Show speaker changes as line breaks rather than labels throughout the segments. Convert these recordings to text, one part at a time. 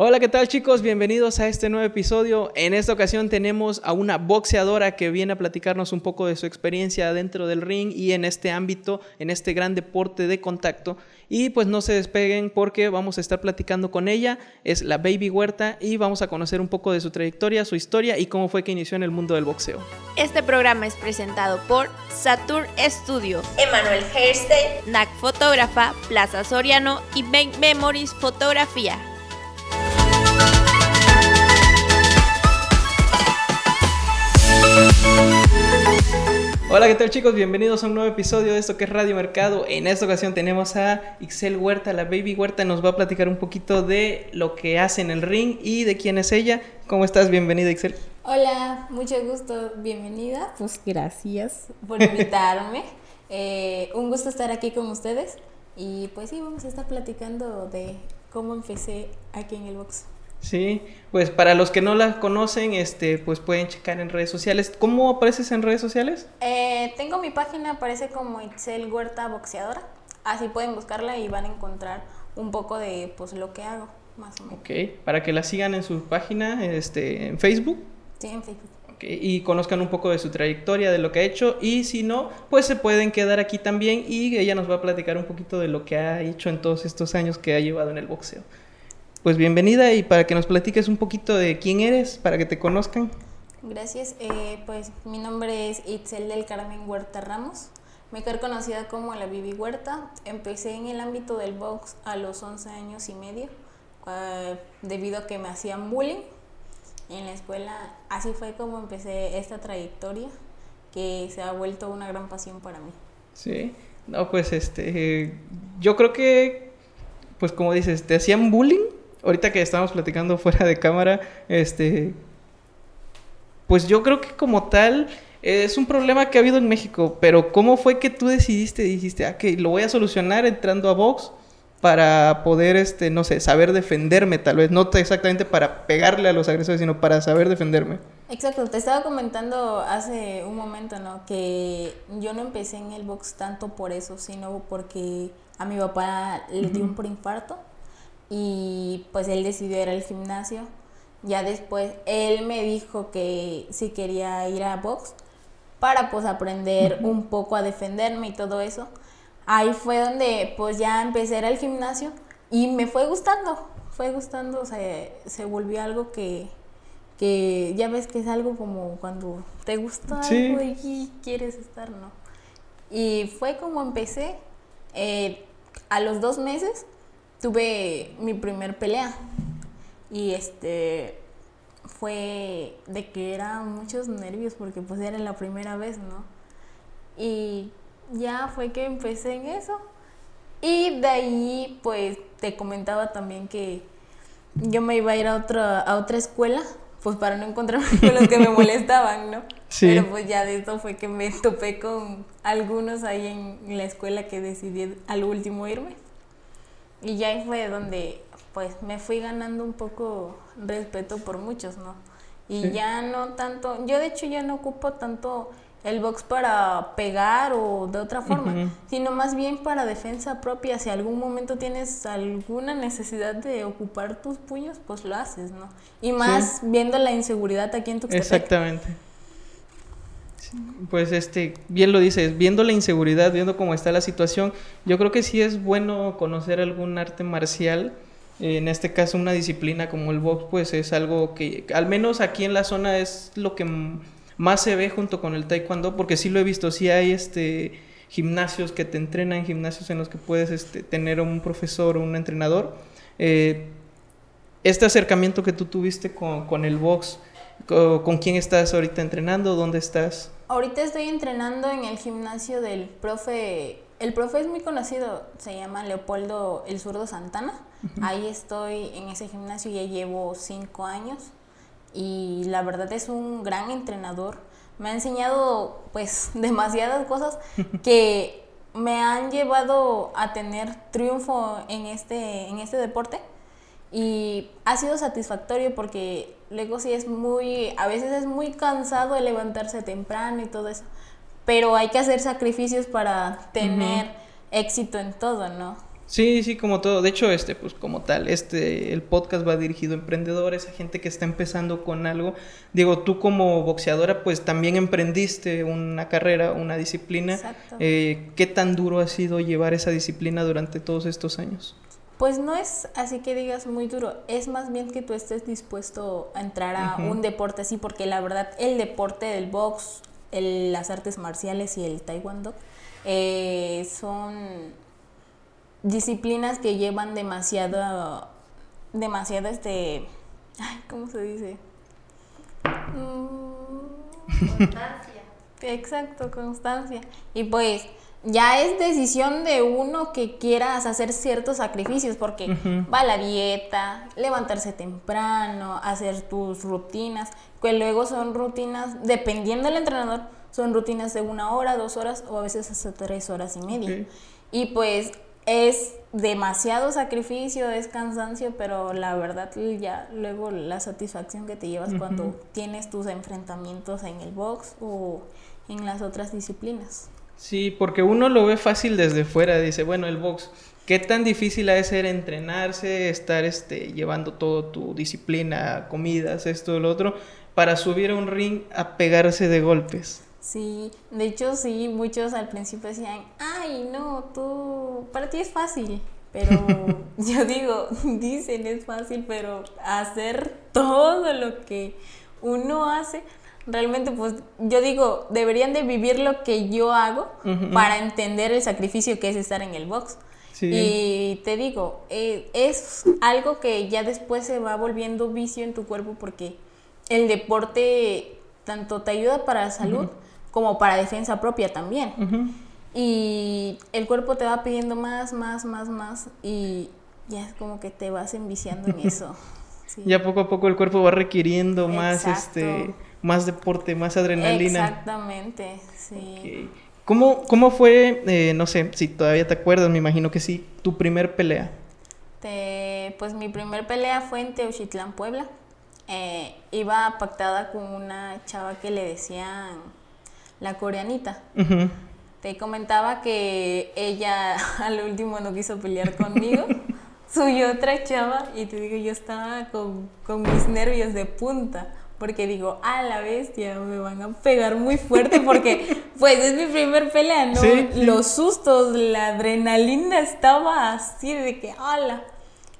Hola, ¿qué tal chicos? Bienvenidos a este nuevo episodio. En esta ocasión tenemos a una boxeadora que viene a platicarnos un poco de su experiencia dentro del ring y en este ámbito, en este gran deporte de contacto. Y pues no se despeguen porque vamos a estar platicando con ella. Es la Baby Huerta y vamos a conocer un poco de su trayectoria, su historia y cómo fue que inició en el mundo del boxeo.
Este programa es presentado por Saturn Studio, Emanuel Hairstyle, NAC Fotógrafa, Plaza Soriano y Bank Memories Fotografía.
Hola, ¿qué tal chicos? Bienvenidos a un nuevo episodio de esto que es Radio Mercado. En esta ocasión tenemos a Ixel Huerta, la Baby Huerta, nos va a platicar un poquito de lo que hace en el ring y de quién es ella. ¿Cómo estás? Bienvenida, Ixel.
Hola, mucho gusto, bienvenida. Pues gracias por invitarme. Eh, un gusto estar aquí con ustedes y pues sí, vamos a estar platicando de cómo empecé aquí en el box.
Sí, pues para los que no la conocen, este, pues pueden checar en redes sociales. ¿Cómo apareces en redes sociales?
Eh, tengo mi página, aparece como Itzel Huerta Boxeadora. Así pueden buscarla y van a encontrar un poco de pues lo que hago, más o menos.
Ok, para que la sigan en su página, este, en Facebook.
Sí, en Facebook.
Okay, y conozcan un poco de su trayectoria, de lo que ha hecho, y si no, pues se pueden quedar aquí también y ella nos va a platicar un poquito de lo que ha hecho en todos estos años que ha llevado en el boxeo pues bienvenida y para que nos platiques un poquito de quién eres, para que te conozcan.
Gracias, eh, pues mi nombre es Itzel del Carmen Huerta Ramos, mejor conocida como la Bibi Huerta. Empecé en el ámbito del box a los 11 años y medio, debido a que me hacían bullying en la escuela. Así fue como empecé esta trayectoria que se ha vuelto una gran pasión para mí.
Sí, no, pues este, yo creo que, pues como dices, te hacían bullying ahorita que estamos platicando fuera de cámara, este, pues yo creo que como tal es un problema que ha habido en México, pero ¿cómo fue que tú decidiste, dijiste, ah, que lo voy a solucionar entrando a Vox para poder, este, no sé, saber defenderme tal vez, no exactamente para pegarle a los agresores, sino para saber defenderme?
Exacto, te estaba comentando hace un momento, ¿no? Que yo no empecé en el box tanto por eso, sino porque a mi papá le dio un infarto y pues él decidió ir al gimnasio. Ya después él me dijo que si quería ir a box para pues aprender un poco a defenderme y todo eso. Ahí fue donde pues ya empecé a ir al gimnasio y me fue gustando, fue gustando, o sea, se volvió algo que, que ya ves que es algo como cuando te gusta algo y quieres estar, ¿no? Y fue como empecé. Eh, a los dos meses tuve mi primer pelea y este fue de que eran muchos nervios porque pues era la primera vez, ¿no? Y ya fue que empecé en eso. Y de ahí pues te comentaba también que yo me iba a ir a otra, a otra escuela pues para no encontrarme con los que me molestaban, ¿no? Sí. Pero pues ya de esto fue que me topé con algunos ahí en la escuela que decidí al último irme. Y ya ahí fue donde pues me fui ganando un poco respeto por muchos, ¿no? Y ya no tanto, yo de hecho ya no ocupo tanto el box para pegar o de otra forma, sino más bien para defensa propia. Si algún momento tienes alguna necesidad de ocupar tus puños, pues lo haces, ¿no? Y más viendo la inseguridad aquí en tu
Exactamente. Pues este, bien lo dices, viendo la inseguridad, viendo cómo está la situación, yo creo que sí es bueno conocer algún arte marcial. En este caso, una disciplina como el box, pues es algo que, al menos aquí en la zona, es lo que más se ve junto con el taekwondo, porque sí lo he visto, sí hay este gimnasios que te entrenan, gimnasios en los que puedes este, tener un profesor o un entrenador. Eh, este acercamiento que tú tuviste con, con el box, ¿con quién estás ahorita entrenando? ¿Dónde estás?
Ahorita estoy entrenando en el gimnasio del profe, el profe es muy conocido, se llama Leopoldo El Zurdo Santana. Ahí estoy en ese gimnasio, ya llevo cinco años y la verdad es un gran entrenador. Me ha enseñado pues demasiadas cosas que me han llevado a tener triunfo en este, en este deporte y ha sido satisfactorio porque luego sí es muy, a veces es muy cansado de levantarse temprano y todo eso, pero hay que hacer sacrificios para tener éxito en todo, ¿no?
Sí, sí, como todo. De hecho, este, pues como tal, este, el podcast va dirigido a emprendedores, a gente que está empezando con algo. Digo, tú como boxeadora, pues también emprendiste una carrera, una disciplina. Exacto. Eh, ¿Qué tan duro ha sido llevar esa disciplina durante todos estos años?
Pues no es así que digas muy duro, es más bien que tú estés dispuesto a entrar a un deporte así, porque la verdad el deporte del box, las artes marciales y el taekwondo eh, son disciplinas que llevan demasiado, demasiado este, ay, ¿cómo se dice? Constancia. Exacto, constancia. Y pues ya es decisión de uno que quieras hacer ciertos sacrificios, porque va la dieta, levantarse temprano, hacer tus rutinas, que luego son rutinas, dependiendo del entrenador, son rutinas de una hora, dos horas o a veces hasta tres horas y media. Y pues es demasiado sacrificio, es cansancio, pero la verdad ya luego la satisfacción que te llevas cuando tienes tus enfrentamientos en el box o en las otras disciplinas.
Sí, porque uno lo ve fácil desde fuera, dice, bueno, el box, ¿qué tan difícil ha de ser entrenarse, estar este, llevando todo tu disciplina, comidas, esto, lo otro, para subir a un ring a pegarse de golpes?
Sí, de hecho sí, muchos al principio decían, ay, no, tú, para ti es fácil. Pero yo digo, dicen es fácil, pero hacer todo lo que uno hace, realmente pues yo digo, deberían de vivir lo que yo hago para entender el sacrificio que es estar en el box. Y te digo, eh, es algo que ya después se va volviendo vicio en tu cuerpo porque el deporte tanto te ayuda para la salud, como para defensa propia también. Y el cuerpo te va pidiendo más, más, más, más y ya es como que te vas enviciando en eso.
Ya poco a poco el cuerpo va requiriendo más este más deporte, más adrenalina.
Exactamente, sí.
¿Cómo, ¿Cómo, fue, eh, no sé, si todavía te acuerdas, me imagino que sí, tu primer pelea?
pues mi primer pelea fue en Teuchitlán, Puebla. Eh, iba pactada con una chava que le decían la coreanita. Te comentaba que ella al último no quiso pelear conmigo. Subió otra chava y te digo, yo estaba con, con mis nervios de punta porque digo, a la bestia, me van a pegar muy fuerte porque pues es mi primer pelea, ¿no? Los sustos, la adrenalina estaba así de que, ala.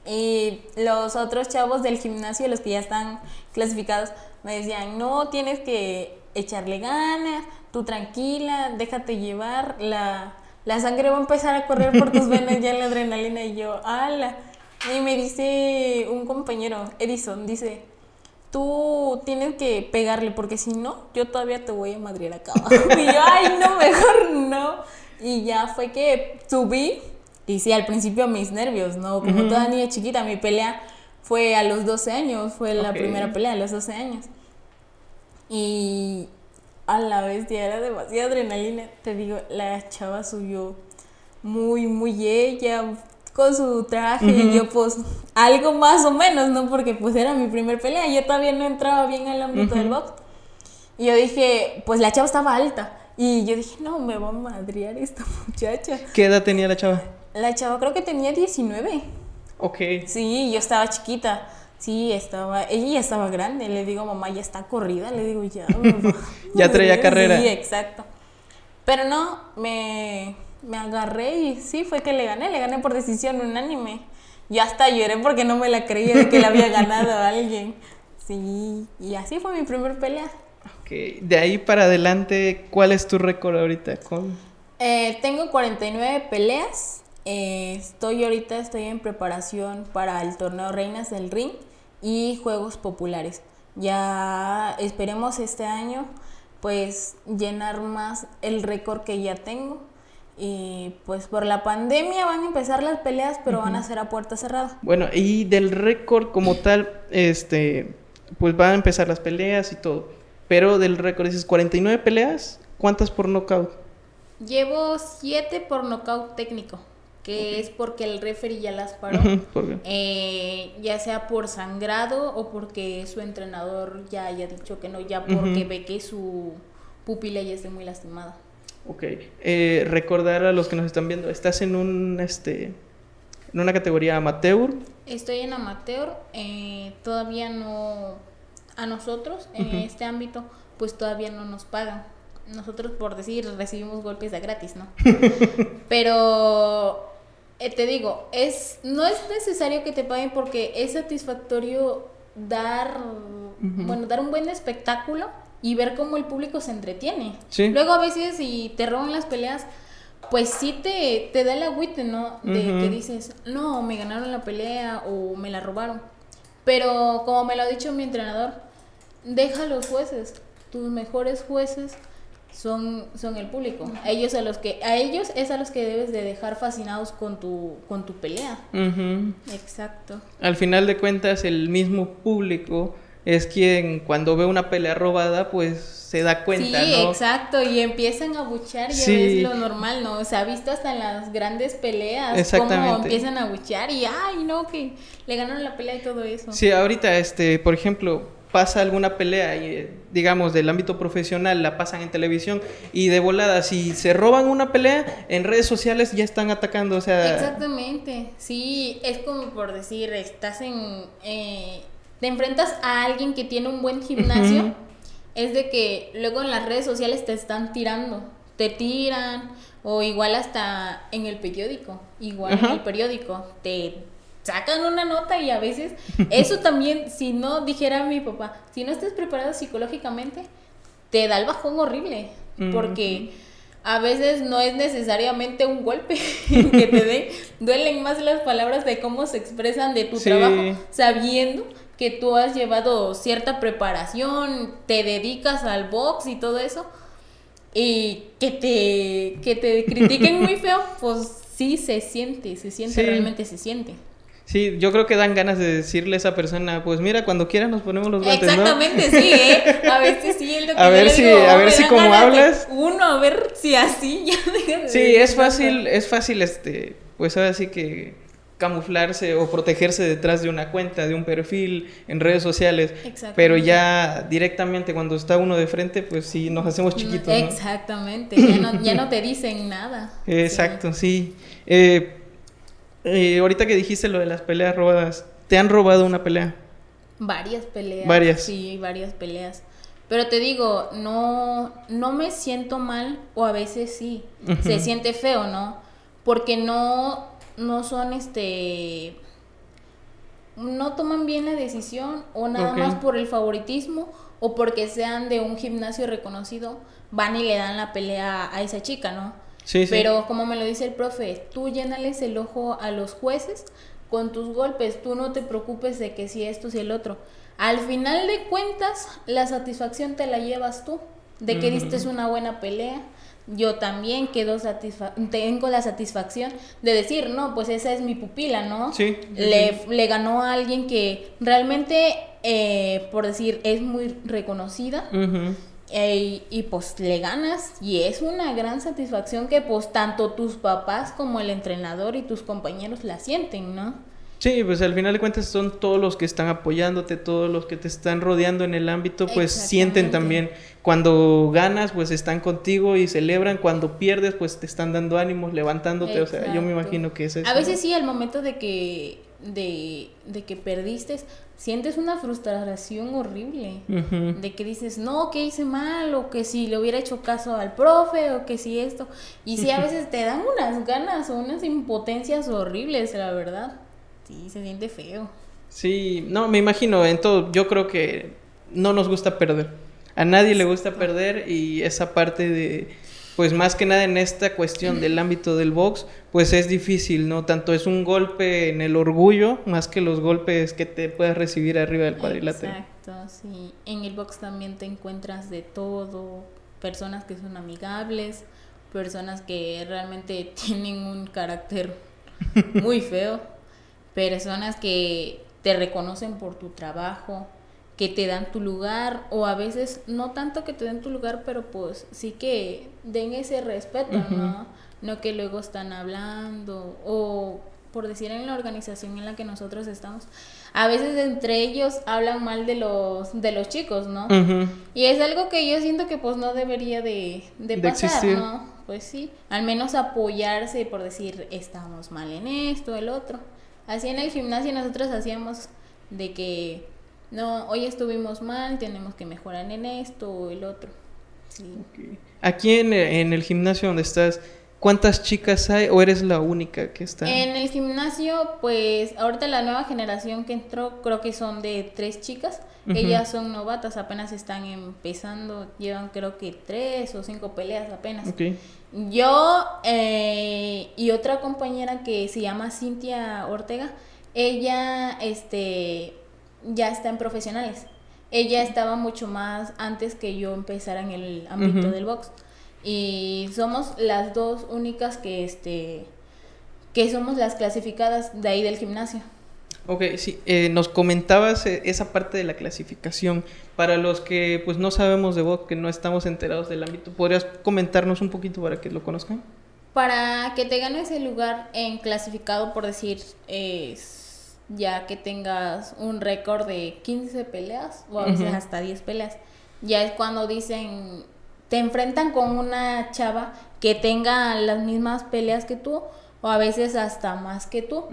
Y los otros chavos del gimnasio, los que ya están clasificados, me decían, no, tienes que echarle ganas, tú tranquila, déjate llevar, la, la sangre va a empezar a correr por tus venas ya la adrenalina y yo, ala. Y me dice un compañero, Edison, dice, tú tienes que pegarle porque si no, yo todavía te voy a madrear acá Y yo, ay, no, mejor no. Y ya fue que subí y sí, al principio mis nervios, ¿no? Como toda niña chiquita, mi pelea fue a los 12 años, fue la primera pelea a los 12 años. Y a la bestia era demasiada adrenalina. Te digo, la chava subió muy, muy ella, con su traje y yo pues algo más o menos, ¿no? Porque pues era mi primer pelea, yo todavía no entraba bien al ámbito del box. Y yo dije, pues la chava estaba alta. Y yo dije, no, me va a madrear esta muchacha.
¿Qué edad tenía la chava?
La chava creo que tenía 19.
Ok.
Sí, yo estaba chiquita. Sí, estaba, ella ya estaba grande, le digo, mamá, ya está corrida, le digo, ya.
ya traía carrera.
Sí, exacto. Pero no, me, me agarré y sí, fue que le gané, le gané por decisión unánime. Yo hasta lloré porque no me la creía de que le había ganado a alguien. Sí, y así fue mi primer pelea.
Ok, de ahí para adelante, ¿cuál es tu récord ahorita? Con...
Eh, tengo 49 peleas. Eh, estoy ahorita, estoy en preparación para el torneo Reinas del Ring y Juegos Populares. Ya esperemos este año pues llenar más el récord que ya tengo. Y pues por la pandemia van a empezar las peleas, pero van a ser a puerta cerrada.
Bueno, y del récord como tal, este, pues van a empezar las peleas y todo. Pero del récord dices 49 peleas, ¿cuántas por nocaut?
Llevo 7 por nocaut técnico que es porque el referee ya las paró, eh, ya sea por sangrado o porque su entrenador ya haya dicho que no, ya porque ve que su pupila ya esté muy lastimada.
Ok, eh, recordar a los que nos están viendo, estás en un, este, en una categoría amateur.
Estoy en amateur, eh, todavía no, a nosotros en este ámbito, pues todavía no nos pagan. Nosotros, por decir, recibimos golpes de gratis, ¿no? Pero eh, te digo, es no es necesario que te paguen porque es satisfactorio dar, bueno, dar un buen espectáculo y ver cómo el público se entretiene. Luego a veces si te roban las peleas, pues sí te, te da el agüite, ¿no? De que dices, no, me ganaron la pelea o me la robaron. Pero como me lo ha dicho mi entrenador, deja a los jueces, tus mejores jueces son, son el público. A ellos a los que a ellos es a los que debes de dejar fascinados con tu con tu pelea. Exacto.
Al final de cuentas el mismo público es quien cuando ve una pelea robada pues se da cuenta,
sí, exacto, y empiezan a buchar, y es lo normal, ¿no? Se ha visto hasta en las grandes peleas cómo empiezan a buchar y ay, no, que le ganaron la pelea y todo eso.
Sí, ahorita este, por ejemplo, pasa alguna pelea, y, digamos, del ámbito profesional, la pasan en televisión y de volada, si se roban una pelea, en redes sociales ya están atacando, o sea...
Exactamente, sí, es como por decir, estás en... Eh, te enfrentas a alguien que tiene un buen gimnasio, es de que luego en las redes sociales te están tirando, te tiran, o igual hasta en el periódico, igual en el periódico, te sacan una nota y a veces eso también, si no dijera mi papá, si no estás preparado psicológicamente, te da el bajón horrible, porque a veces no es necesariamente un golpe que te dé, duelen más las palabras de cómo se expresan de tu trabajo, sabiendo que tú has llevado cierta preparación, te dedicas al box y todo eso, y que te, que te critiquen muy feo, pues sí se siente, se siente, realmente se siente.
Sí, yo creo que dan ganas de decirle a esa persona, pues mira, cuando quieras nos ponemos los guantes,
Exactamente, sí, ¿eh? A veces sí, es lo que
a ver si, a ver si como hablas.
Uno, a ver si así
ya Sí, es fácil, es fácil, este, pues ahora sí que camuflarse o protegerse detrás de una cuenta, de un perfil en redes sociales, pero ya directamente cuando está uno de frente, pues sí, nos hacemos chiquitos.
Exactamente, ya, no, ya no te dicen nada.
Exacto, sí. Eh, eh, ahorita que dijiste lo de las peleas robadas, ¿te han robado una pelea?
Varias peleas.
Varias.
Sí, varias peleas. Pero te digo, no, no me siento mal, o a veces sí. Se siente feo, ¿no? Porque no, no son este. No toman bien la decisión, o nada más por el favoritismo, o porque sean de un gimnasio reconocido, van y le dan la pelea a esa chica, ¿no? Pero como me lo dice el profe, tú llénales el ojo a los jueces con tus golpes, tú no te preocupes de que si esto, si el otro. Al final de cuentas, la satisfacción te la llevas tú, de que diste una buena pelea. Yo también quedo tengo la satisfacción de decir, no, pues esa es mi pupila, ¿no?
Sí.
Le, le ganó a alguien que realmente, eh, por decir, es muy reconocida y pues le ganas y es una gran satisfacción que pues tanto tus papás como el entrenador y tus compañeros la sienten, ¿no?
Sí, pues al final de cuentas son todos los que están apoyándote, todos los que te están rodeando en el ámbito, pues sienten también. Cuando ganas, pues están contigo y celebran. Cuando pierdes, pues te están dando ánimos, levantándote. O sea, yo me imagino que es eso.
A veces sí, al momento de que, de, de que perdiste, sientes una frustración horrible de que dices, no, que hice mal, o que si le hubiera hecho caso al profe, o que si esto. Y sí, a veces te dan unas ganas o unas impotencias horribles, la verdad. Sí, se siente feo.
Sí, no, me imagino, en todo, yo creo que no nos gusta perder. A nadie le gusta perder y esa parte de pues más que nada en esta cuestión del ámbito del box, pues es difícil, ¿no? Tanto es un golpe en el orgullo, más que los golpes que te puedas recibir arriba del cuadrilátero.
Exacto, sí. En el box también te encuentras de todo, personas que son amigables, personas que realmente tienen un carácter muy feo, personas que te reconocen por tu trabajo, que te dan tu lugar o a veces no tanto que te den tu lugar, pero pues sí que den ese respeto, ¿no? No que luego están hablando o por decir en la organización en la que nosotros estamos, a veces entre ellos hablan mal de los de los chicos, ¿no? Y es algo que yo siento que pues no debería de, de pasar, ¿no? pues sí, al menos apoyarse por decir, estamos mal en esto, el otro. Así en el gimnasio nosotros hacíamos de que, no, hoy estuvimos mal, tenemos que mejorar en esto o el otro.
Aquí en, en el gimnasio donde estás, ¿Cuántas chicas hay o eres la única que está?
En el gimnasio, pues ahorita la nueva generación que entró creo que son de tres chicas. Ellas son novatas, apenas están empezando, llevan creo que tres o cinco peleas apenas. Yo eh, y otra compañera que se llama Cintia Ortega, ella este, ya está en profesionales. Ella estaba mucho más antes que yo empezara en el ámbito del box y somos las dos únicas que este que somos las clasificadas de ahí del gimnasio.
Ok, sí, eh, nos comentabas eh, esa parte de la clasificación. Para los que pues no sabemos de vos, que no estamos enterados del ámbito, ¿podrías comentarnos un poquito para que lo conozcan?
Para que te ganes el lugar en clasificado, por decir, es ya que tengas un récord de 15 peleas o a veces hasta 10 peleas, ya es cuando dicen te enfrentan con una chava que tenga las mismas peleas que tú o a veces hasta más que tú.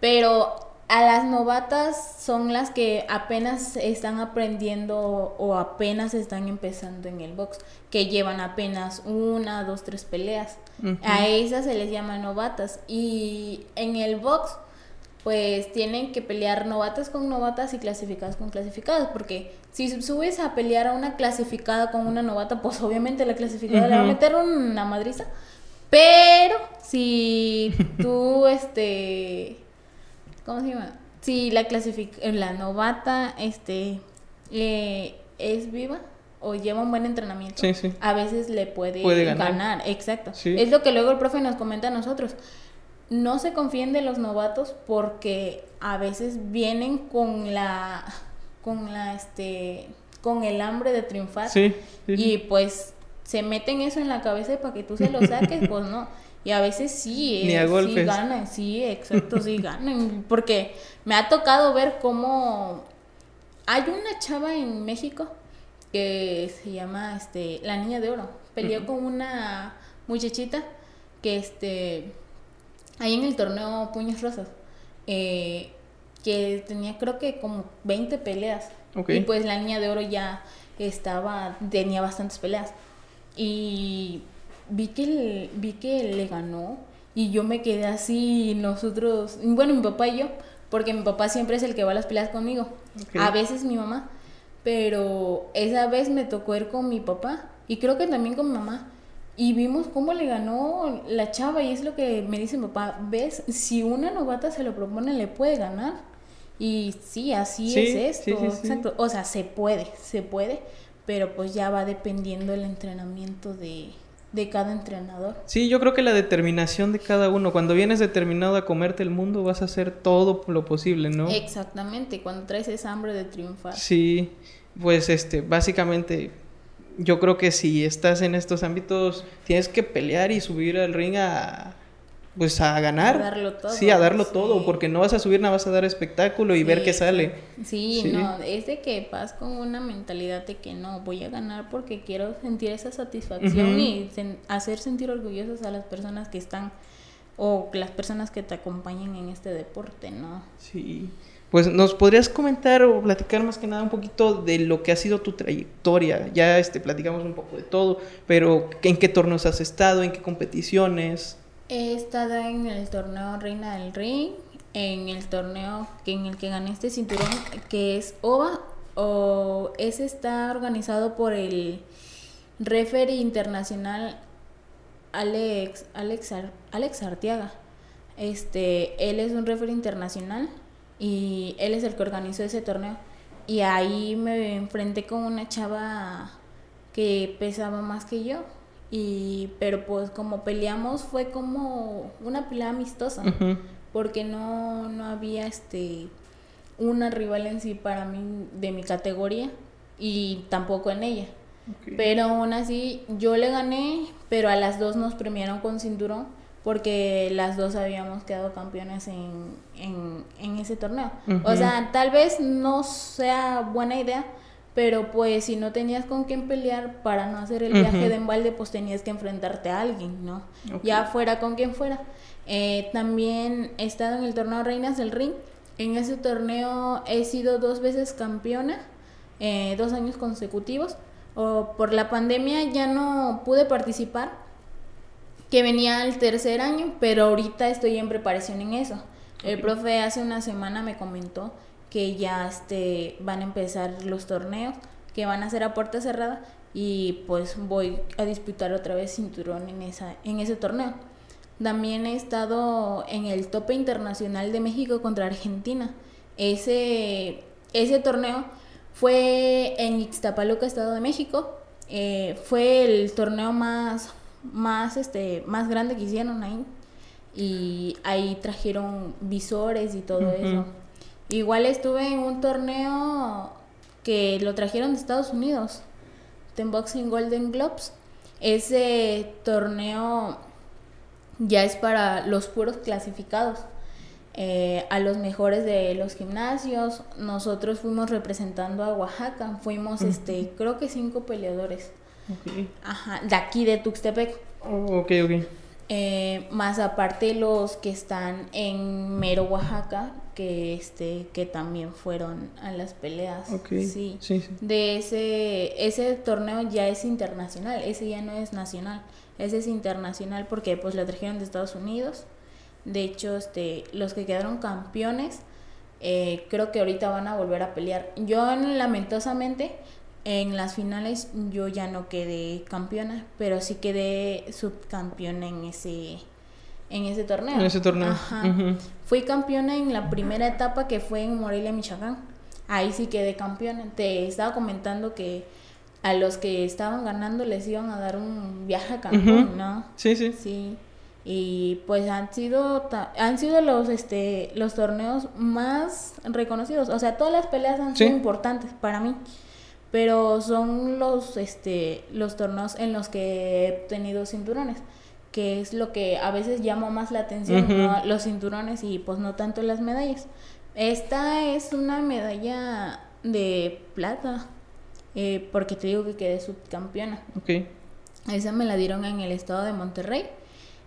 Pero a las novatas son las que apenas están aprendiendo o apenas están empezando en el box, que llevan apenas una, dos, tres peleas. A esas se les llama novatas. Y en el box pues tienen que pelear novatas con novatas y clasificadas con clasificadas, porque si subes a pelear a una clasificada con una novata, pues obviamente la clasificada le va a meter una madriza, pero si tú, este, ¿cómo se llama? Si la clasific la novata, este, es viva o lleva un buen entrenamiento, a veces le puede, ganar. exacto. Es lo que luego el profe nos comenta a nosotros. No se confíen de los novatos porque a veces vienen con la con la este con el hambre de triunfar y pues se meten eso en la cabeza para que tú se lo saques pues no y a veces sí, eh, sí ganan sí exacto sí ganan porque me ha tocado ver cómo hay una chava en México que se llama este la niña de oro. Peleó con una muchachita que este ahí en el torneo Puños Rosas, eh, que tenía creo que como 20 peleas. Y pues la niña de oro ya estaba, tenía bastantes peleas. Y vi que, vi que le ganó y yo me quedé así, nosotros, bueno, mi papá y yo, porque mi papá siempre es el que va a las peleas conmigo. A veces mi mamá, pero esa vez me tocó ir con mi papá y creo que también con mi mamá. Y vimos cómo le ganó la chava y es lo que me dice mi papá, ves, si una novata se lo propone le puede ganar. Y sí, así es esto, exacto. O sea, se puede, se puede, pero pues ya va dependiendo el entrenamiento de, de cada entrenador.
Sí, yo creo que la determinación de cada uno, cuando vienes determinado a comerte el mundo, vas a hacer todo lo posible, ¿no?
Exactamente, cuando traes esa hambre de triunfar.
Sí, pues este, básicamente yo creo que si estás en estos ámbitos, tienes que pelear y subir al ring a pues a ganar. A darlo todo. Sí, a darlo todo, porque no vas a subir, nada vas a dar espectáculo y ver qué sale.
Sí, no, es de que vas con una mentalidad de que no, voy a ganar porque quiero sentir esa satisfacción y hacer sentir orgullosos a las personas que están o las personas que te acompañan en este deporte, ¿no?
Sí. Pues nos podrías comentar o platicar más que nada un poquito de lo que ha sido tu trayectoria. Ya este, platicamos un poco de todo, pero ¿en qué torneos has estado? ¿En qué competiciones?
He estado en el torneo Reina del Ring, en el torneo en el que gané este cinturón, que es OVA, o ese está organizado por el referee internacional Alex, Alex, Alex Arteaga. Este, él es un referee internacional y él es el que organizó ese torneo. Y ahí me enfrenté con una chava que pesaba más que yo. Y, pero pues como peleamos fue como una pelea amistosa. Porque no, no había este una rival en sí para mí de mi categoría y tampoco en ella. Pero aún así yo le gané, pero a las dos nos premiaron con cinturón porque las dos habíamos quedado campeones en, en, ese torneo. O sea, tal vez no sea buena idea, pero pues si no tenías con quién pelear para no hacer el viaje de embalde, pues tenías que enfrentarte a alguien, ¿no? Ya fuera con quien fuera. Eh, también he estado en el torneo Reinas del Ring. En ese torneo he sido dos veces campeona, eh, dos años consecutivos. O por la pandemia ya no pude participar, que venía el tercer año, pero ahorita estoy en preparación en eso. El profe hace una semana me comentó que ya este, van a empezar los torneos, que van a ser a puerta cerrada y pues voy a disputar otra vez cinturón en, esa, en ese torneo. También he estado en el tope internacional de México contra Argentina. Ese, ese torneo fue en Ixtapaluca, Estado de México. Eh, fue el torneo más, más, este, más grande que hicieron ahí. Y ahí trajeron visores y todo eso. Igual estuve en un torneo que lo trajeron de Estados Unidos, Ten Boxing Golden Globes. Ese torneo ya es para los puros clasificados. Eh, a los mejores de los gimnasios. Nosotros fuimos representando a Oaxaca. Fuimos, este, creo que cinco peleadores. Ajá, de aquí de Tuxtepec.
Oh, ok, ok.
Eh, más aparte los que están en Mero, Oaxaca, que este que también fueron a las peleas. Sí. De ese ese torneo ya es internacional, ese ya no es nacional, ese es internacional porque pues lo trajeron de Estados Unidos. De hecho, este los que quedaron campeones eh, creo que ahorita van a volver a pelear. Yo lamentosamente en las finales yo ya no quedé campeona, pero sí quedé subcampeona en ese en ese torneo.
En ese torneo.
Fui campeona en la primera etapa que fue en Morelia, Michoacán. Ahí sí quedé campeona. Te estaba comentando que a los que estaban ganando les iban a dar un viaje a Cancún, ¿no?
Sí, sí.
Sí. Y pues han sido han sido los este los torneos más reconocidos, o sea, todas las peleas han sido importantes para mí. Pero son los este los torneos en los que he tenido cinturones que es lo que a veces llama más la atención, los cinturones y pues no tanto las medallas. Esta es una medalla de plata, eh, porque te digo que quedé subcampeona.
Ok.
Esa me la dieron en el estado de Monterrey.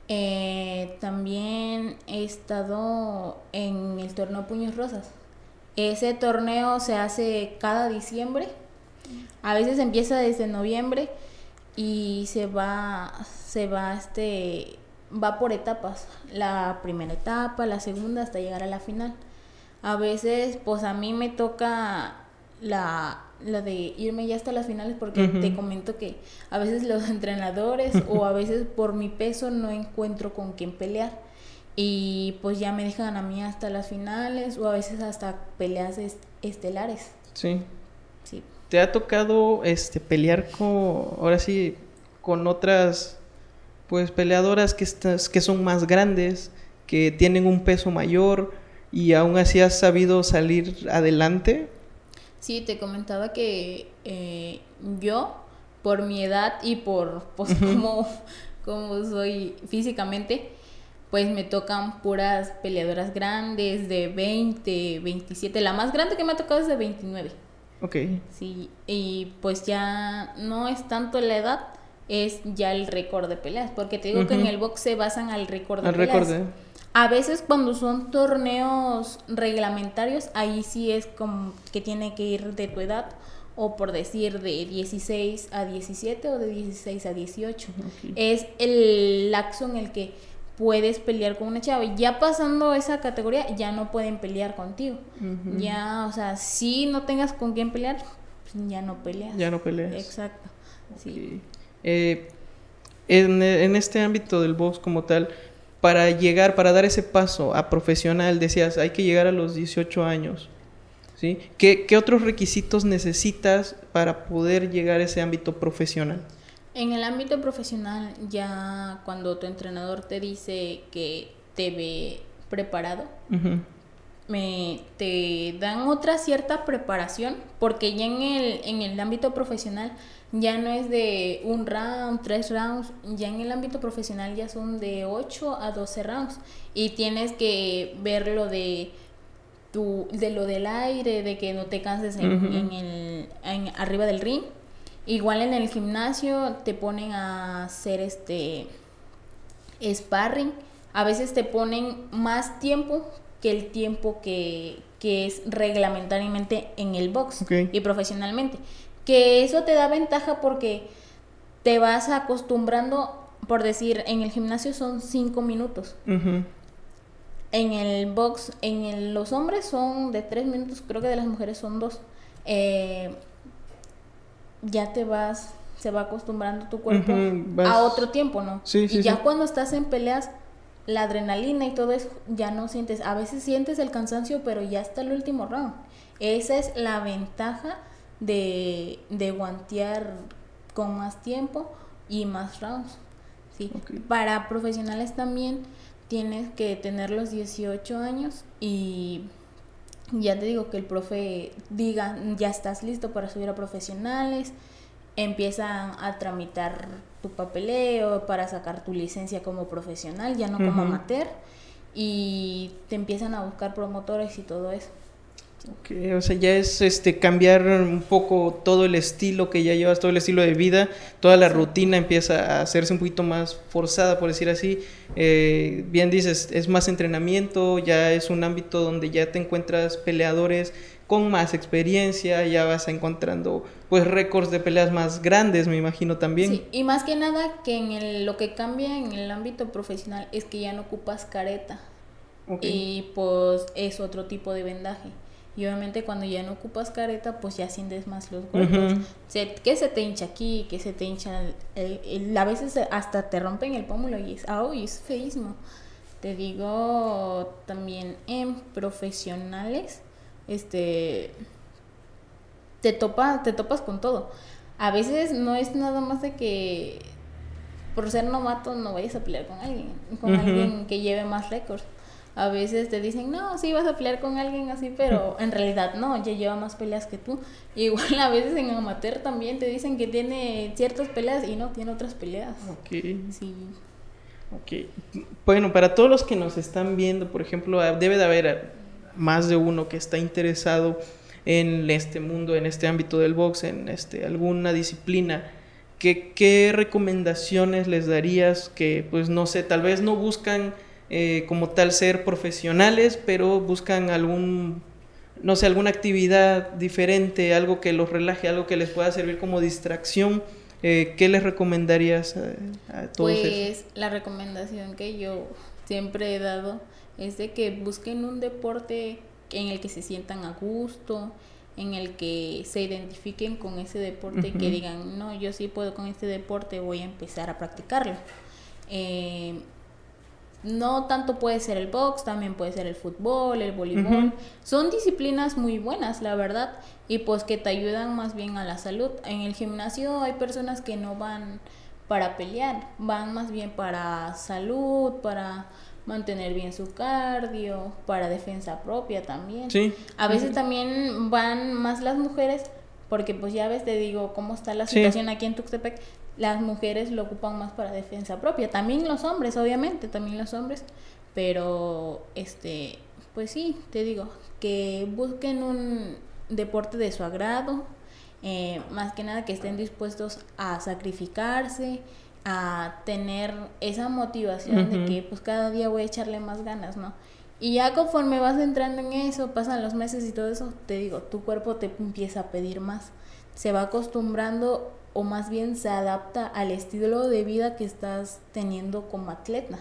Eh, también he estado en el torneo Puños Rosas. Ese torneo se hace cada diciembre. A veces empieza desde noviembre y se va, se va, este, va por etapas. La primera etapa, la segunda, hasta llegar a la final. A veces, pues a mí me toca la, la de irme ya hasta las finales porque te comento que a veces los entrenadores o a veces por mi peso no encuentro con quién pelear y pues ya me dejan a mí hasta las finales o a veces hasta peleas estelares.
Sí. ¿Te ha tocado este pelear con, ahora sí, con otras pues peleadoras que, estas, que son más grandes, que tienen un peso mayor y aún así has sabido salir adelante?
Sí, te comentaba que eh, yo, por mi edad y por pues, como, como soy físicamente, pues me tocan puras peleadoras grandes de 20, 27. La más grande que me ha tocado es de 29.
Ok.
Sí, y pues ya no es tanto la edad, es ya el récord de peleas, porque te digo que en el box se basan al récord de peleas. A veces cuando son torneos reglamentarios, ahí sí es como que tiene que ir de tu edad, o por decir de 16 a 17 o de 16 a 18. Es el laxo en el que puedes pelear con una chava. Y ya pasando esa categoría, ya no pueden pelear contigo. Ya, o sea, si no tengas con quién pelear, pues ya no peleas.
Ya no peleas.
Exacto. Sí.
Eh, en, en, este ámbito del box como tal, para llegar, para dar ese paso a profesional, decías, hay que llegar a los 18 años. ¿sí? ¿Qué, ¿Qué otros requisitos necesitas para poder llegar a ese ámbito profesional?
En el ámbito profesional, ya cuando tu entrenador te dice que te ve preparado, me, te dan otra cierta preparación, porque ya en el, en el ámbito profesional ya no es de un round, tres rounds, ya en el ámbito profesional ya son de 8 a 12 rounds y tienes que verlo de tu, de lo del aire, de que no te canses en, el, arriba del ring. Igual en el gimnasio te ponen a hacer este sparring. A veces te ponen más tiempo que el tiempo que, es reglamentariamente en el box y profesionalmente. Que eso te da ventaja porque te vas acostumbrando, por decir, en el gimnasio son cinco minutos. En el box, en los hombres son de tres minutos, creo que de las mujeres son dos. Eh, ya te vas, se va acostumbrando tu cuerpo a otro tiempo, ¿no?
Sí,
y ya cuando estás en peleas, la adrenalina y todo eso, ya no sientes, a veces sientes el cansancio, pero ya está el último round. Esa es la ventaja de, de guantear con más tiempo y más rounds. ¿sí? Para profesionales también tienes que tener los 18 años y ya te digo que el profe diga, ya estás listo para subir a profesionales, empiezan a tramitar tu papeleo para sacar tu licencia como profesional, ya no como amateur, y te empiezan a buscar promotores y todo eso.
Okay, o sea, ya es este cambiar un poco todo el estilo que ya llevas, todo el estilo de vida, toda la rutina empieza a hacerse un poquito más forzada, por decir así. Eh, bien dices, es más entrenamiento, ya es un ámbito donde ya te encuentras peleadores con más experiencia, ya vas encontrando pues récords de peleas más grandes, me imagino también. Sí,
y más que nada que en lo que cambia en el ámbito profesional es que ya no ocupas careta. Y pues es otro tipo de vendaje. Y obviamente cuando ya no ocupas careta, pues ya sientes más los golpes. que se te hincha aquí, que se te hincha... El, a veces hasta te rompen el pómulo y es, ¡ay! es feísimo. Te digo también en profesionales, este... Te, topa, te topas con todo. A veces no es nada más de que por ser novato no vayas a pelear con alguien, con alguien que lleve más récords a veces te dicen, no, sí vas a pelear con alguien así, pero en realidad no, ya lleva más peleas que tú. igual a veces en amateur también te dicen que tiene ciertas peleas y no, tiene otras peleas.
Ok. Sí. Ok. Bueno, para todos los que nos están viendo, por ejemplo, ah, debe de haber más de uno que está interesado en este mundo, en este ámbito del box, en este, alguna disciplina. ¿Qué, ¿Qué recomendaciones les darías que, pues, no sé, tal vez no buscan eh, como tal ser profesionales, pero buscan algún, no sé, alguna actividad diferente, algo que los relaje, algo que les pueda servir como distracción. Eh, ¿Qué les recomendarías a, todos?
Pues la recomendación que yo siempre he dado es de que busquen un deporte en el que se sientan a gusto, en el que se identifiquen con ese deporte y que digan, no, yo sí puedo con este deporte, voy a empezar a practicarlo. Eh, no tanto puede ser el box, también puede ser el fútbol, el voleibol. Son disciplinas muy buenas, la verdad, y pues que te ayudan más bien a la salud. En el gimnasio hay personas que no van para pelear, van más bien para salud, para mantener bien su cardio, para defensa propia también.
Sí.
A veces también van más las mujeres porque pues ya ves, te digo, cómo está la situación aquí en Tuxtepec, las mujeres lo ocupan más para defensa propia, también los hombres, obviamente, también los hombres, pero este, pues sí, te digo, que busquen un deporte de su agrado, eh, más que nada que estén dispuestos a sacrificarse, a tener esa motivación de que pues cada día voy a echarle más ganas, ¿no? Y ya conforme vas entrando en eso, pasan los meses y todo eso, te digo, tu cuerpo te empieza a pedir más. Se va acostumbrando o más bien se adapta al estilo de vida que estás teniendo como atleta.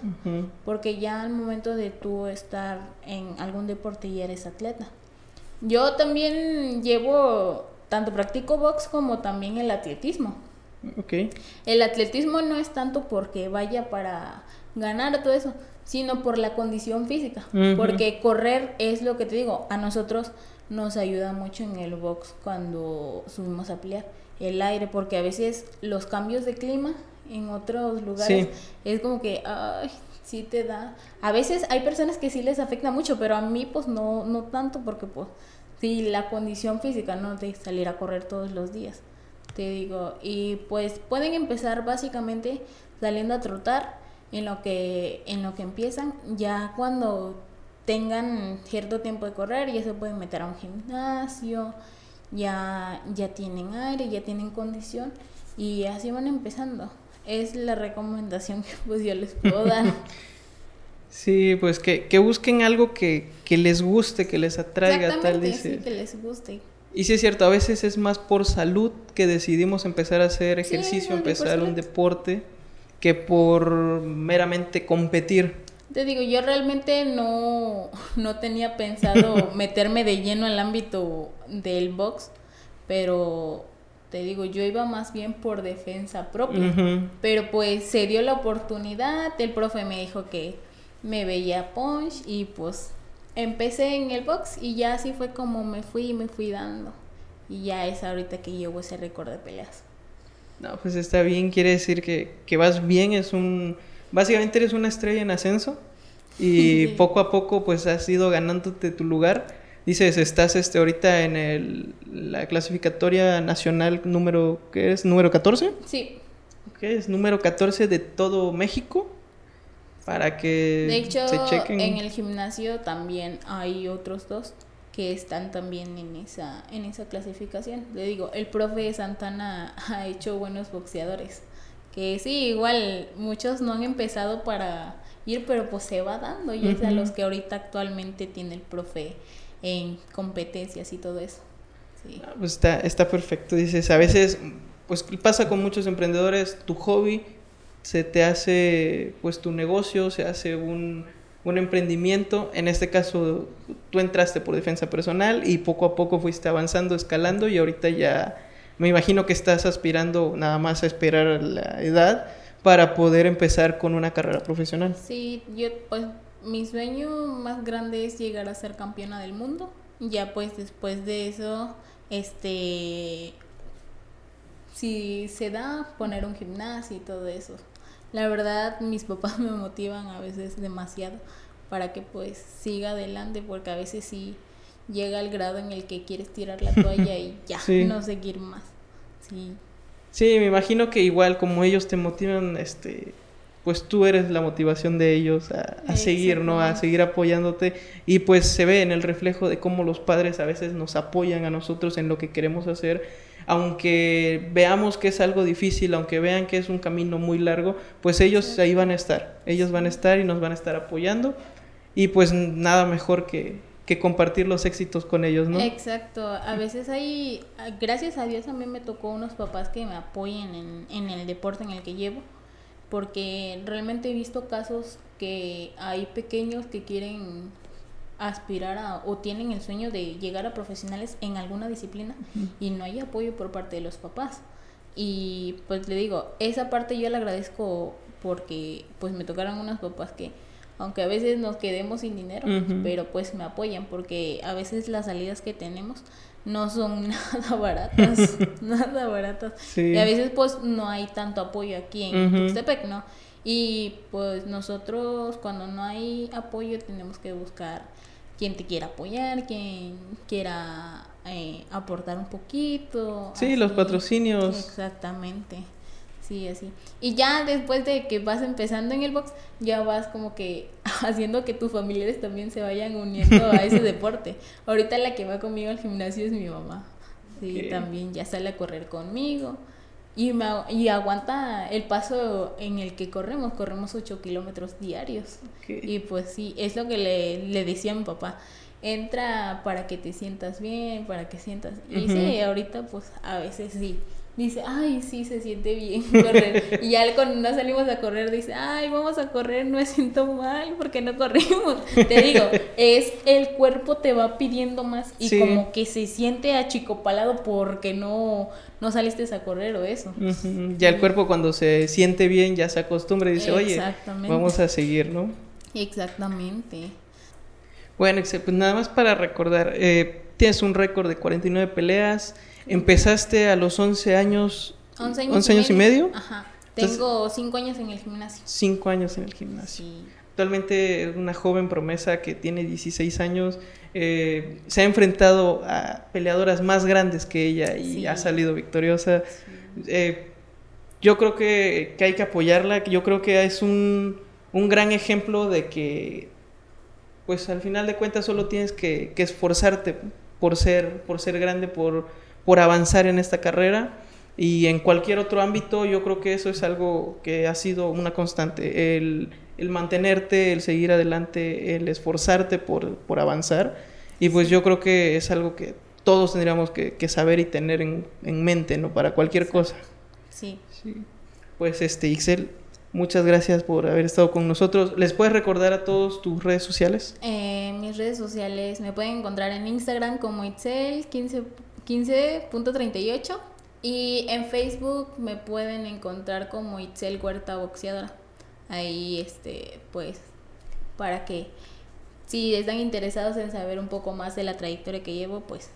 Porque ya al momento de tú estar en algún deporte ya eres atleta. Yo también llevo, tanto practico box como también el atletismo.
Okay.
El atletismo no es tanto porque vaya para ganar todo eso, sino por la condición física. Porque correr es lo que te digo, a nosotros nos ayuda mucho en el box cuando subimos a pelear el aire, porque a veces los cambios de clima en otros lugares es como que, ay, sí te da. A veces hay personas que sí les afecta mucho, pero a mí pues no, no tanto porque pues sí, la condición física, ¿no? De salir a correr todos los días, te digo. Y pues pueden empezar básicamente saliendo a trotar en lo que en lo que empiezan ya cuando tengan cierto tiempo de correr, ya se pueden meter a un gimnasio, ya, ya tienen aire, ya tienen condición y así van empezando. Es la recomendación que pues yo les puedo dar.
Sí, pues que, que busquen algo que, que, les guste, que les atraiga, tal dice.
Sí, que les guste.
Y sí es cierto, a veces es más por salud que decidimos empezar a hacer ejercicio, empezar un deporte, que por meramente competir.
Te digo, yo realmente no, no tenía pensado meterme de lleno al ámbito del box, pero te digo, yo iba más bien por defensa propia. Pero pues se dio la oportunidad, el profe me dijo que me veía punch y pues empecé en el box y ya así fue como me fui y me fui dando. Y ya es ahorita que llevo ese récord de peleas.
No, pues está bien, quiere decir que, que vas bien, es un... Básicamente eres una estrella en ascenso y poco a poco pues has ido ganándote tu lugar. Dices, estás este ahorita en el, la clasificatoria nacional número, ¿qué es? ¿Número 14?
Sí.
¿Qué es? Número 14 de todo México para que
de hecho, se chequen. En el gimnasio también hay otros dos que están también en esa, en esa clasificación. Le digo, el profe Santana ha hecho buenos boxeadores. Que sí, igual muchos no han empezado para ir, pero pues se va dando y es a los que ahorita actualmente tiene el profe en competencias y todo eso. Sí.
Ah, pues está, está perfecto, dices, a veces, pues pasa con muchos emprendedores, tu hobby se te hace pues tu negocio, se hace un, emprendimiento. En este caso, tú entraste por defensa personal y poco a poco fuiste avanzando, escalando y ahorita ya me imagino que estás aspirando nada más a esperar la edad para poder empezar con una carrera profesional.
Sí, yo pues mi sueño más grande es llegar a ser campeona del mundo. Ya pues después de eso, este si se da poner un gimnasio y todo eso. La verdad, mis papás me motivan a veces demasiado para que pues siga adelante, porque a veces sí llega al grado en el que quieres tirar la toalla y ya, no seguir más. Sí.
Sí, me imagino que igual como ellos te motivan, este, pues tú eres la motivación de ellos a, a seguir, ¿no? A seguir apoyándote. Y pues se ve en el reflejo de cómo los padres a veces nos apoyan a nosotros en lo que queremos hacer. Aunque veamos que es algo difícil, aunque vean que es un camino muy largo, pues ellos ahí van a estar, ellos van a estar y nos van a estar apoyando. Y pues nada mejor que, que compartir los éxitos con ellos, ¿no?
Exacto, a veces hay, gracias a Dios a mí me tocó unos papás que me apoyen en, en el deporte en el que llevo, porque realmente he visto casos que hay pequeños que quieren aspirar a o tienen el sueño de llegar a profesionales en alguna disciplina y no hay apoyo por parte de los papás. Y pues le digo, esa parte yo le agradezco porque pues me tocaron unos papás que aunque a veces nos quedemos sin dinero, pero pues me apoyan porque a veces las salidas que tenemos no son nada baratas, nada baratas. Y a veces pues no hay tanto apoyo aquí en Tuxtepec, ¿no? Y pues nosotros cuando no hay apoyo tenemos que buscar quien te quiera apoyar, quien quiera eh, aportar un poquito.
Sí, los patrocinios.
Exactamente. Sí, así. Y ya después de que vas empezando en el box, ya vas como que haciendo que tus familiares también se vayan uniendo a ese deporte. Ahorita la que va conmigo al gimnasio es mi mamá. Sí, también ya sale a correr conmigo y, me, y aguanta el paso en el que corremos, corremos 8 kilómetros diarios. Y pues sí, es lo que le, le, decía a mi papá, entra para que te sientas bien, para que sientas... Y sí, ahorita pues a veces sí, dice, ay, sí, se siente bien correr. y ya cuando no salimos a correr, dice, ay, vamos a correr, no me siento mal porque no corrimos. Te digo, es el cuerpo te va pidiendo más y como que se siente achicopalado porque no, no saliste a correr o eso.
Ya el cuerpo cuando se siente bien ya se acostumbra y dice, oye, vamos a seguir, ¿no?
Exactamente.
Bueno, pues nada más para recordar, eh, tienes un récord de 49 peleas, Empezaste a los 11 años. 11 años, y, medio.
Ajá. Tengo 5 años en el gimnasio.
5 años en el gimnasio. Sí. Actualmente es una joven promesa que tiene 16 años. Eh, se ha enfrentado a peleadoras más grandes que ella y ha salido victoriosa. Eh, yo creo que, que, hay que apoyarla. Yo creo que es un, un gran ejemplo de que pues al final de cuentas solo tienes que, esforzarte por ser, por ser grande, por, por avanzar en esta carrera. Y en cualquier otro ámbito, yo creo que eso es algo que ha sido una constante. El, mantenerte, el seguir adelante, el esforzarte por, por, avanzar. Y pues yo creo que es algo que todos tendríamos que, saber y tener en, mente, ¿no? Para cualquier cosa.
Sí.
sí. Pues este, Ixel, Muchas gracias por haber estado con nosotros. ¿Les puedes recordar a todos tus redes sociales?
Eh, mis redes sociales me pueden encontrar en Instagram como Itzel 15.38 y en Facebook me pueden encontrar como Itzel Huerta Boxeadora. Ahí, este, pues, para que si están interesados en saber un poco más de la trayectoria que llevo, pues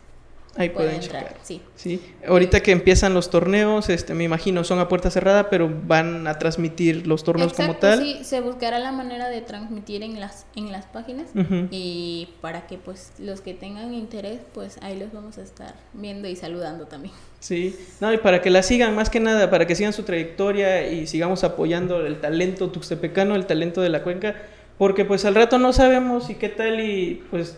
Ahí pueden, checar. Sí. sí. Ahorita que empiezan los torneos, este, me imagino, son a puerta cerrada, pero van a transmitir los torneos como tal.
Sí, se buscará la manera de transmitir en las, en las páginas y para que pues los que tengan interés, pues ahí los vamos a estar viendo y saludando también.
Sí, no, y para que la sigan, más que nada, para que sigan su trayectoria y sigamos apoyando el talento tuxtepecano, el talento de la cuenca, porque pues al rato no sabemos y qué tal y pues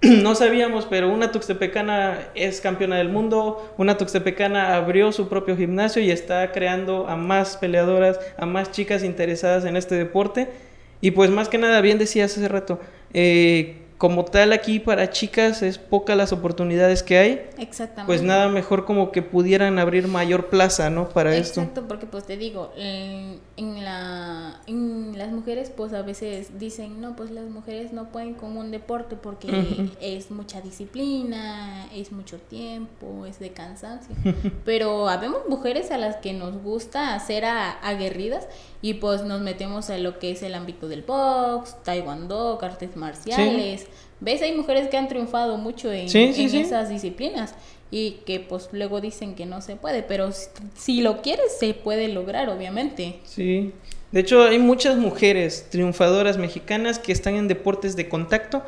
no sabíamos, pero una tuxtepecana es campeona del mundo, una tuxtepecana abrió su propio gimnasio y está creando a más peleadoras, a más chicas interesadas en este deporte. Y pues más que nada, bien decías hace rato, eh, como tal aquí para chicas es poca las oportunidades que hay.
Exactamente.
Pues nada mejor como que pudieran abrir mayor plaza, ¿no? Para esto.
Exacto, porque pues te digo, en, la, en las mujeres pues a veces dicen, no, pues las mujeres no pueden con un deporte porque es mucha disciplina, es mucho tiempo, es de cansancio. Pero habemos mujeres a las que nos gusta hacer aguerridas y pues nos metemos en lo que es el ámbito del box, taekwondo, artes marciales. ¿Ves? Hay mujeres que han triunfado mucho en, esas disciplinas y que pues luego dicen que no se puede, pero si, lo quieres se puede lograr, obviamente.
Sí. De hecho, hay muchas mujeres triunfadoras mexicanas que están en deportes de contacto,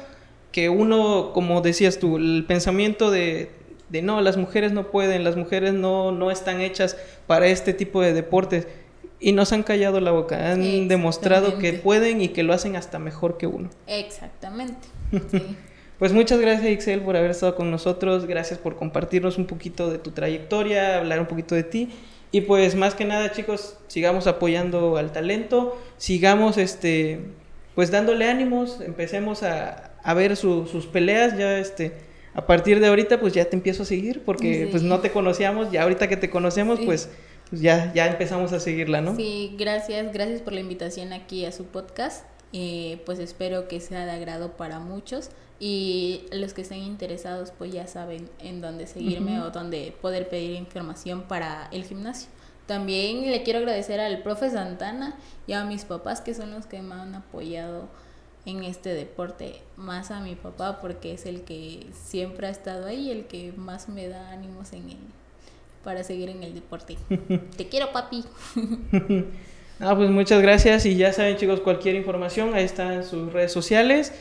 que uno, como decías tú, el pensamiento de, de no, las mujeres no pueden, las mujeres no, no están hechas para este tipo de deportes y nos han callado la boca, han demostrado que pueden y que lo hacen hasta mejor que uno.
Exactamente.
pues muchas gracias Ixel por haber estado con nosotros, gracias por compartirnos un poquito de tu trayectoria, hablar un poquito de ti. Y pues más que nada, chicos, sigamos apoyando al talento, sigamos este pues dándole ánimos, empecemos a, a ver sus peleas, ya este a partir de ahorita pues ya te empiezo a seguir porque pues no te conocíamos, ya ahorita que te conocemos pues pues ya, ya empezamos a seguirla, ¿no?
Sí, gracias, gracias por la invitación aquí a su podcast. Eh, pues espero que sea de agrado para muchos y los que estén interesados pues ya saben en dónde seguirme o dónde poder pedir información para el gimnasio. También le quiero agradecer al profe Santana y a mis papás que son los que me han apoyado en este deporte, más a mi papá porque es el que siempre ha estado ahí, el que más me da ánimos en él para seguir en el deporte. Te quiero, papi.
ah, pues muchas gracias y ya saben chicos, cualquier información, ahí están sus redes sociales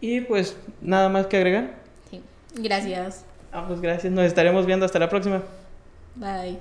y pues nada más que agregar.
Sí, gracias.
Ah, pues gracias, nos estaremos viendo hasta la próxima.
Bye.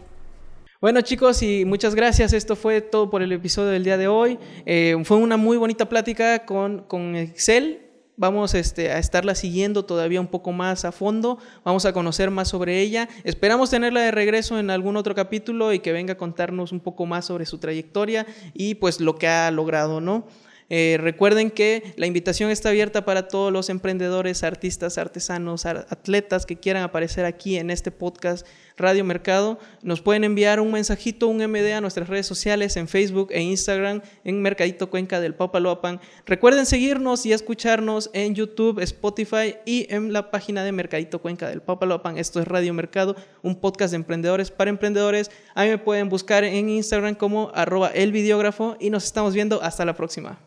Bueno chicos y muchas gracias, esto fue todo por el episodio del día de hoy. Eh, fue una muy bonita plática con, con Excel vamos este, a estarla siguiendo todavía un poco más a fondo, vamos a conocer más sobre ella. Esperamos tenerla de regreso en algún otro capítulo y que venga a contarnos un poco más sobre su trayectoria y pues lo que ha logrado, ¿no? Eh, recuerden que la invitación está abierta para todos los emprendedores, artistas, artesanos, atletas que quieran aparecer aquí en este podcast Radio Mercado. Nos pueden enviar un mensajito, un MD a nuestras redes sociales en Facebook e Instagram en Mercadito Cuenca del Papaloapan. Recuerden seguirnos y escucharnos en YouTube, Spotify y en la página de Mercadito Cuenca del Papaloapan. Esto es Radio Mercado, un podcast de emprendedores para emprendedores. A mí me pueden buscar en Instagram como arroba el videógrafo y nos estamos viendo hasta la próxima.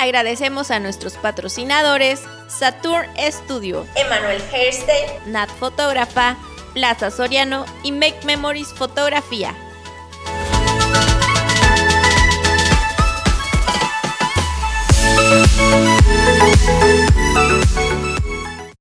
Agradecemos a nuestros patrocinadores Saturn Studio, Emanuel Hairstyle, Nat Fotógrafa, Plaza Soriano y Make Memories Fotografía.